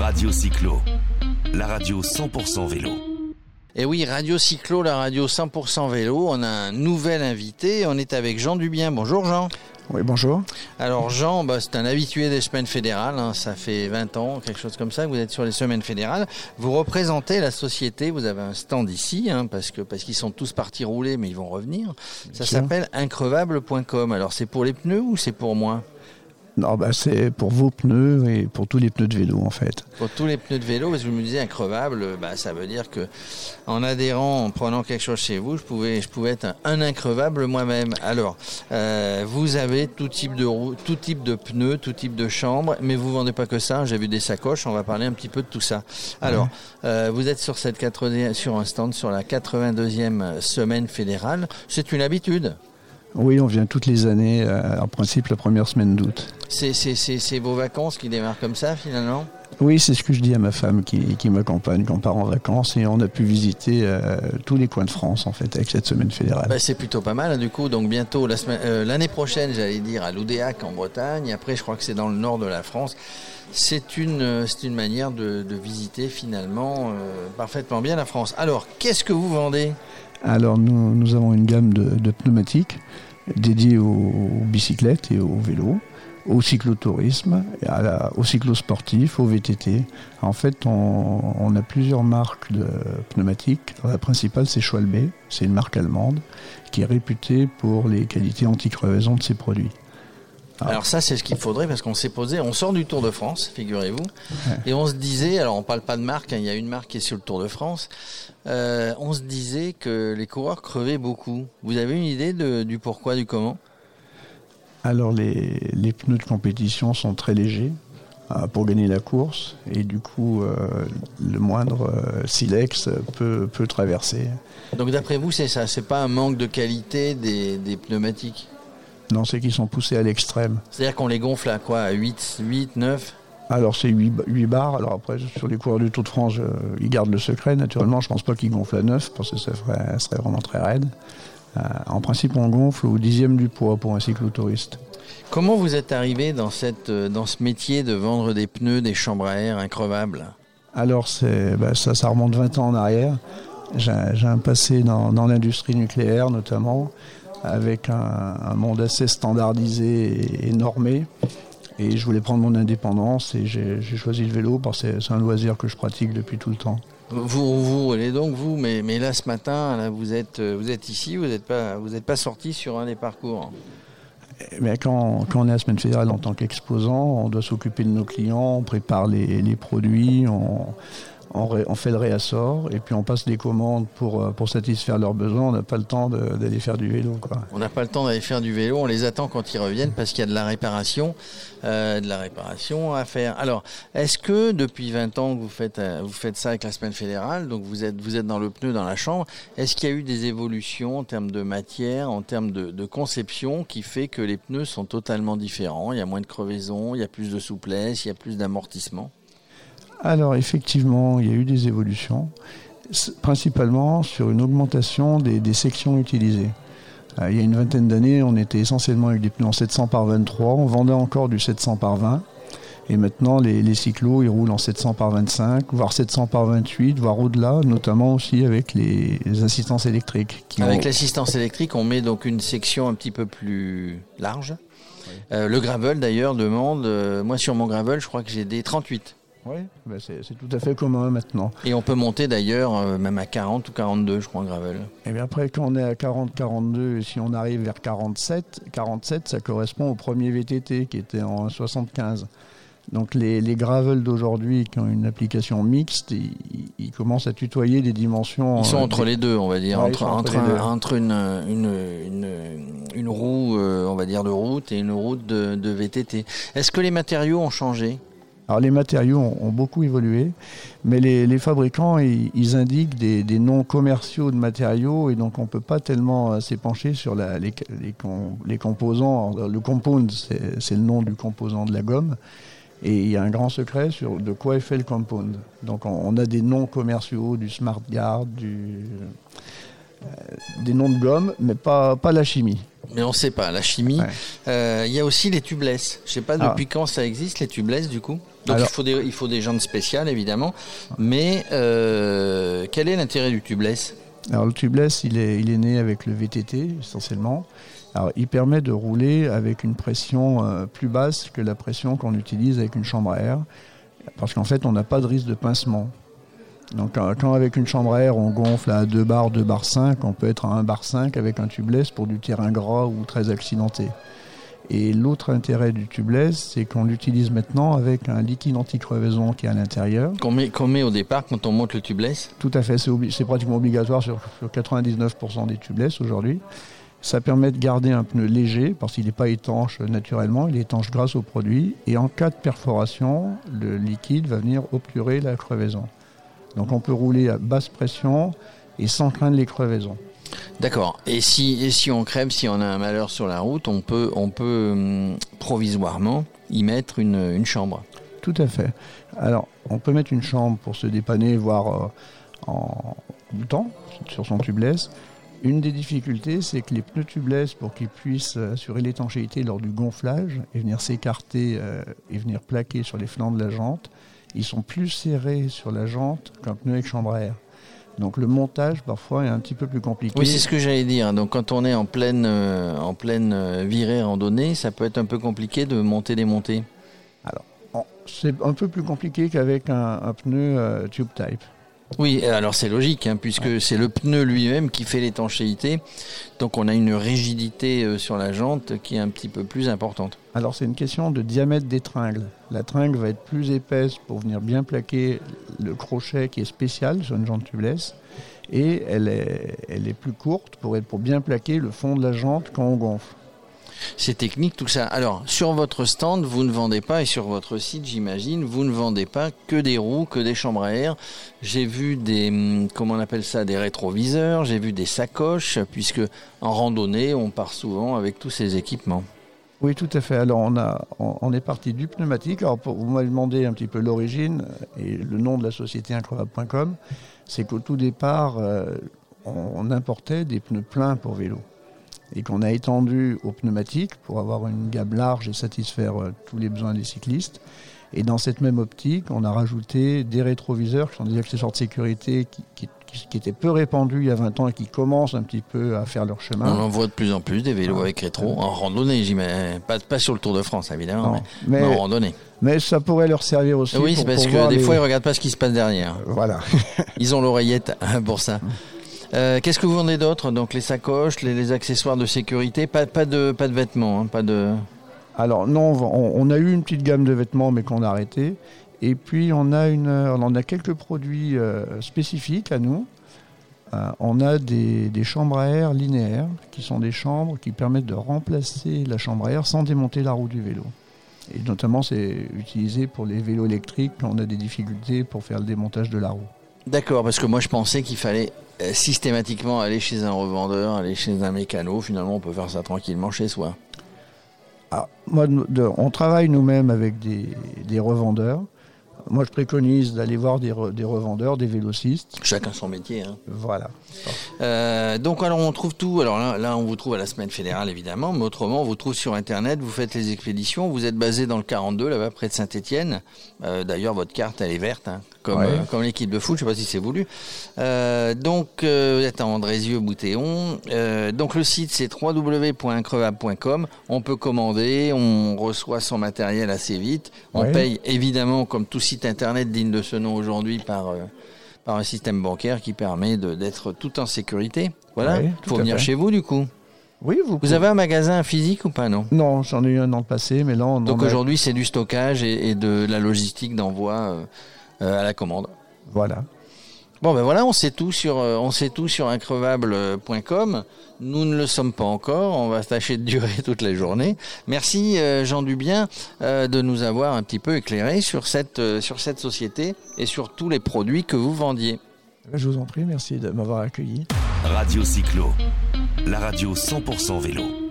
Radio Cyclo, la radio 100% vélo. Et oui, Radio Cyclo, la radio 100% vélo. On a un nouvel invité. On est avec Jean Dubien. Bonjour Jean. Oui, bonjour. Alors Jean, bah, c'est un habitué des semaines fédérales. hein. Ça fait 20 ans, quelque chose comme ça, que vous êtes sur les semaines fédérales. Vous représentez la société. Vous avez un stand ici, hein, parce que parce qu'ils sont tous partis rouler, mais ils vont revenir. Ça s'appelle increvable.com. Alors c'est pour les pneus ou c'est pour moi? Non, bah, c'est pour vos pneus et pour tous les pneus de vélo en fait. Pour tous les pneus de vélo, parce que vous me disiez increvable, bah, ça veut dire que en adhérant, en prenant quelque chose chez vous, je pouvais, je pouvais être un, un increvable moi-même. Alors, euh, vous avez tout type de roue, tout type de pneus, tout type de chambre, mais vous vendez pas que ça. J'ai vu des sacoches. On va parler un petit peu de tout ça. Alors, euh, vous êtes sur cette 80 sur un stand sur la 82e semaine fédérale. C'est une habitude. Oui, on vient toutes les années, euh, en principe la première semaine d'août. C'est, vos vacances qui démarrent comme ça finalement? Oui, c'est ce que je dis à ma femme qui, qui m'accompagne quand on part en vacances et on a pu visiter euh, tous les coins de France en fait avec cette semaine fédérale. Bah, c'est plutôt pas mal hein, du coup. Donc bientôt la euh, l'année prochaine, j'allais dire à l'Oudéac en Bretagne. Après, je crois que c'est dans le nord de la France. C'est une, une manière de, de visiter finalement parfaitement bien la France. Alors, qu'est-ce que vous vendez? Alors nous, nous avons une gamme de, de pneumatiques dédiées aux, bicyclettes et aux vélos, au cyclotourisme, au cyclosportif, au VTT. En fait, on, on a plusieurs marques de pneumatiques. La principale, c'est Schwalbe, c'est une marque allemande qui est réputée pour les qualités anti-crevaison de ses produits. Ah. Alors ça, c'est ce qu'il faudrait parce qu'on s'est posé. On sort du Tour de France, figurez-vous, et on se disait. Alors, on parle pas de marque. hein, il y a une marque qui est sur le Tour de France. euh, on se disait que les coureurs crevaient beaucoup. Vous avez une idée de- du pourquoi, du comment? Alors les, les pneus de compétition sont très légers euh, pour gagner la course et du coup euh, le moindre silex peut, peut traverser. Donc, d'après vous, c'est ça. C'est pas un manque de qualité des, des pneumatiques? Non, c'est qu'ils sont poussés à l'extrême. C'est-à-dire qu'on les gonfle à quoi À 8, 8, 9 Alors c'est 8, bars. Alors après sur les coureurs du Tour de France, euh, ils gardent le secret naturellement. Je pense pas qu'ils gonflent à 9 parce que ça ferait- ça serait vraiment très raide. Euh, en principe, on gonfle au dixième du poids pour un cyclotouriste. Comment vous êtes arrivé dans, cette, euh, dans ce métier de vendre des pneus, des chambres à air increvables? Alors bah, ça, ça remonte 20 ans en arrière. J'ai j'ai un passé dans, dans l'industrie nucléaire notamment, avec un, un monde assez standardisé et, et normé. Et je voulais prendre mon indépendance et j'ai choisi le vélo parce que c'est- un loisir que je pratique depuis tout le temps. Vous, vous roulez donc vous, mais, mais là ce matin, là, vous, êtes, euh, vous êtes ici, vous n'êtes pas, vous êtes pas sorti sur un des parcours. Mais quand, quand on est à la semaine fédérale en tant qu'exposant, on doit s'occuper de nos clients, on prépare les, les produits, on, on, fait le réassort et puis on passe des commandes pour, euh, satisfaire leurs besoins. On n'a pas le temps d'aller faire du vélo. On n'a pas le temps d'aller faire du vélo, on les attend quand ils reviennent parce qu'il y a de la réparation, euh, à faire. Alors, est-ce que depuis 20 ans que vous faites, euh, vous faites ça avec la semaine fédérale, donc vous êtes, vous êtes dans le pneu, dans la chambre, est-ce qu'il y a eu des évolutions en termes de matière, en termes de, de conception qui fait que les pneus sont totalement différents? Il y a moins de crevaison, il y a plus de souplesse, il y a plus d'amortissement? Alors effectivement, il y a eu des évolutions, principalement sur une augmentation des, des sections utilisées. Euh, il y a une vingtaine d'années, on était essentiellement avec des pneus en 700 par 23, on vendait encore du 700 par 20. Et maintenant, les, les cyclos, ils roulent en 700 par 25, voire 700 par 28, voire au-delà, notamment aussi avec les, les assistances électriques. qui Avec ont- l'assistance électrique, on met donc une section un petit peu plus large. Euh, le gravel d'ailleurs demande, euh, moi sur mon gravel, je crois que j'ai des 38. Oui, ben c'est tout à fait commun maintenant. Et on peut monter d'ailleurs euh, même à 40 ou 42, je crois, en gravel. Et bien après, quand on est à 40-42, et si on arrive vers 47, 47, ça correspond au premier VTT qui était en 75. Donc les, les gravels d'aujourd'hui qui ont une application mixte, ils, ils commencent à tutoyer des dimensions. Ils sont euh, entre des- les deux, on va dire, Ouais, entre, entre entre, les un- deux. entre une, une, une, une roue, euh, on va dire, de route et une route de, de VTT. Est-ce que les matériaux ont changé? Alors les matériaux ont, beaucoup évolué, mais les, fabricants, ils, indiquent des, noms commerciaux de matériaux et donc on ne peut pas tellement euh, s'épancher sur les, les com- les composants. Le compound, c'est le nom du composant de la gomme. Et il y a un grand secret sur de quoi est fait le compound. Donc on, on a des noms commerciaux, du Smart Guard, du, des noms de gomme, mais pas, pas la chimie. Mais on ne sait pas, la chimie. Il y a aussi les tubeless. Je ne sais pas ah. depuis quand ça existe, les tubeless, du coup. Donc il, faut des, il faut des jantes spéciales, évidemment. Mais quel est l'intérêt du tubeless? Alors le tubeless, il est, il est né avec le VTT, essentiellement. Alors, il permet de rouler avec une pression euh, plus basse que la pression qu'on utilise avec une chambre à air, parce qu'en fait, on n'a pas de risque de pincement. Donc, quand avec une chambre à air, on gonfle à 2 bars, 2 bars 5, on peut être à 1 bar 5 avec un tubeless pour du terrain gras ou très accidenté. Et l'autre intérêt du tubeless, c'est qu'on l'utilise maintenant avec un liquide anti-crevaison qui est à l'intérieur. Qu'on met, met, au départ quand on monte le tubeless? Tout à fait, c'est pratiquement obligatoire sur, sur 99% des tubeless aujourd'hui. Ça permet de garder un pneu léger parce qu'il n'est pas étanche naturellement, il est étanche grâce au produit. Et en cas de perforation, le liquide va venir obturer la crevaison. Donc on peut rouler à basse pression et sans craindre les crevaisons. D'accord. Et si, si on crève, si on a un malheur sur la route, on peut, on peut hum, provisoirement y mettre une, chambre. Tout à fait. Alors, on peut mettre une chambre pour se dépanner, voire euh, en bouton sur son tubeless. Une des difficultés, c'est que les pneus tubeless, pour qu'ils puissent assurer l'étanchéité lors du gonflage et venir s'écarter euh, et venir plaquer sur les flancs de la jante, ils sont plus serrés sur la jante qu'un pneu avec chambre à air. Donc le montage parfois est un petit peu plus compliqué. Oui, c'est ce que j'allais dire. Donc quand on est en pleine, euh, en pleine euh, virée randonnée, ça peut être un peu compliqué de monter démonter. Alors c'est un peu plus compliqué qu'avec un, un pneu tube type. Oui, alors c'est logique, hein, puisque c'est le pneu lui-même qui fait l'étanchéité. Donc on a une rigidité euh, sur la jante qui est un petit peu plus importante. Alors c'est une question de diamètre des tringles. La tringle va être plus épaisse pour venir bien plaquer le crochet qui est spécial sur une jante tubeless. Et elle est, elle est plus courte pour, être, pour bien plaquer le fond de la jante quand on gonfle. C'est technique tout ça. Alors, sur votre stand, vous ne vendez pas, et sur votre site, j'imagine, vous ne vendez pas que des roues, que des chambres à air. J'ai vu des, hum, comment on appelle ça, des rétroviseurs, j'ai vu des sacoches, puisque en randonnée, on part souvent avec tous ces équipements. Oui, tout à fait. Alors, on, a, on, est parti du pneumatique. Alors, vous m'avez demandé un petit peu l'origine et le nom de la société incroyable.com. C'est qu'au tout départ, euh, on importait des pneus pleins pour vélo et qu'on a étendu aux pneumatiques pour avoir une gamme large et satisfaire euh, tous les besoins des cyclistes. Et dans cette même optique, on a rajouté des rétroviseurs qui sont des accessoires de sécurité qui, étaient peu répandus il y a 20 ans et qui commencent un petit peu à faire leur chemin. On en voit de plus en plus des vélos avec rétro, en randonnée, j'imagine. Pas, pas sur le Tour de France, évidemment, mais, en randonnée. Mais ça pourrait leur servir aussi. Oui, c'est parce que des fois, ils ne regardent pas ce qui se passe derrière. Voilà. ils ont l'oreillette pour ça. Euh, qu'est-ce que vous vendez d'autre? Donc les sacoches, les, accessoires de sécurité, pas, de, pas de vêtements, hein, pas de. Alors non, on, a eu une petite gamme de vêtements, mais qu'on a arrêté. Et puis on a une, on a quelques produits euh, spécifiques à nous. Euh, on a des, des, chambres à air linéaires, qui sont des chambres qui permettent de remplacer la chambre à air sans démonter la roue du vélo. Et notamment, c'est utilisé pour les vélos électriques quand on a des difficultés pour faire le démontage de la roue. D'accord, parce que moi je pensais qu'il fallait systématiquement aller chez un revendeur, aller chez un mécano. Finalement, on peut faire ça tranquillement chez soi. Ah, moi, on travaille nous-mêmes avec des, revendeurs. Moi, je préconise d'aller voir des, revendeurs, des vélocistes. Chacun son métier. Hein. Voilà. Euh, donc, alors, on trouve tout. Alors là, là, on vous trouve à la semaine fédérale, évidemment, mais autrement, on vous trouve sur Internet. Vous faites les expéditions. Vous êtes basé dans le 42, là-bas, près de Saint-Étienne. Euh, d'ailleurs, votre carte, elle est verte, hein, comme, comme l'équipe de foot. Je ne sais pas si c'est voulu. Euh, donc, vous êtes à Andrézieux-Boutéon. donc, le site, c'est www.increvable.com. On peut commander, on reçoit son matériel assez vite. On paye, évidemment, comme tout site internet digne de ce nom aujourd'hui par, euh, par un système bancaire qui permet d'être tout en sécurité. Voilà, il faut venir chez vous du coup. Oui, vous, vous avez un magasin physique ou pas, non? Non, j'en ai eu un dans le passé, mais là, on Donc aujourd'hui, c'est du stockage et, de la logistique d'envoi euh, euh, à la commande. Voilà. Bon ben voilà, on sait tout sur on sait tout sur increvable.com. Nous ne le sommes pas encore. On va tâcher de durer toute la journée. Merci euh, Jean Dubien euh, de nous avoir un petit peu éclairé sur cette, euh, sur cette société et sur tous les produits que vous vendiez. Je vous en prie, merci de m'avoir accueilli. Radio Cyclo, la radio 100% vélo.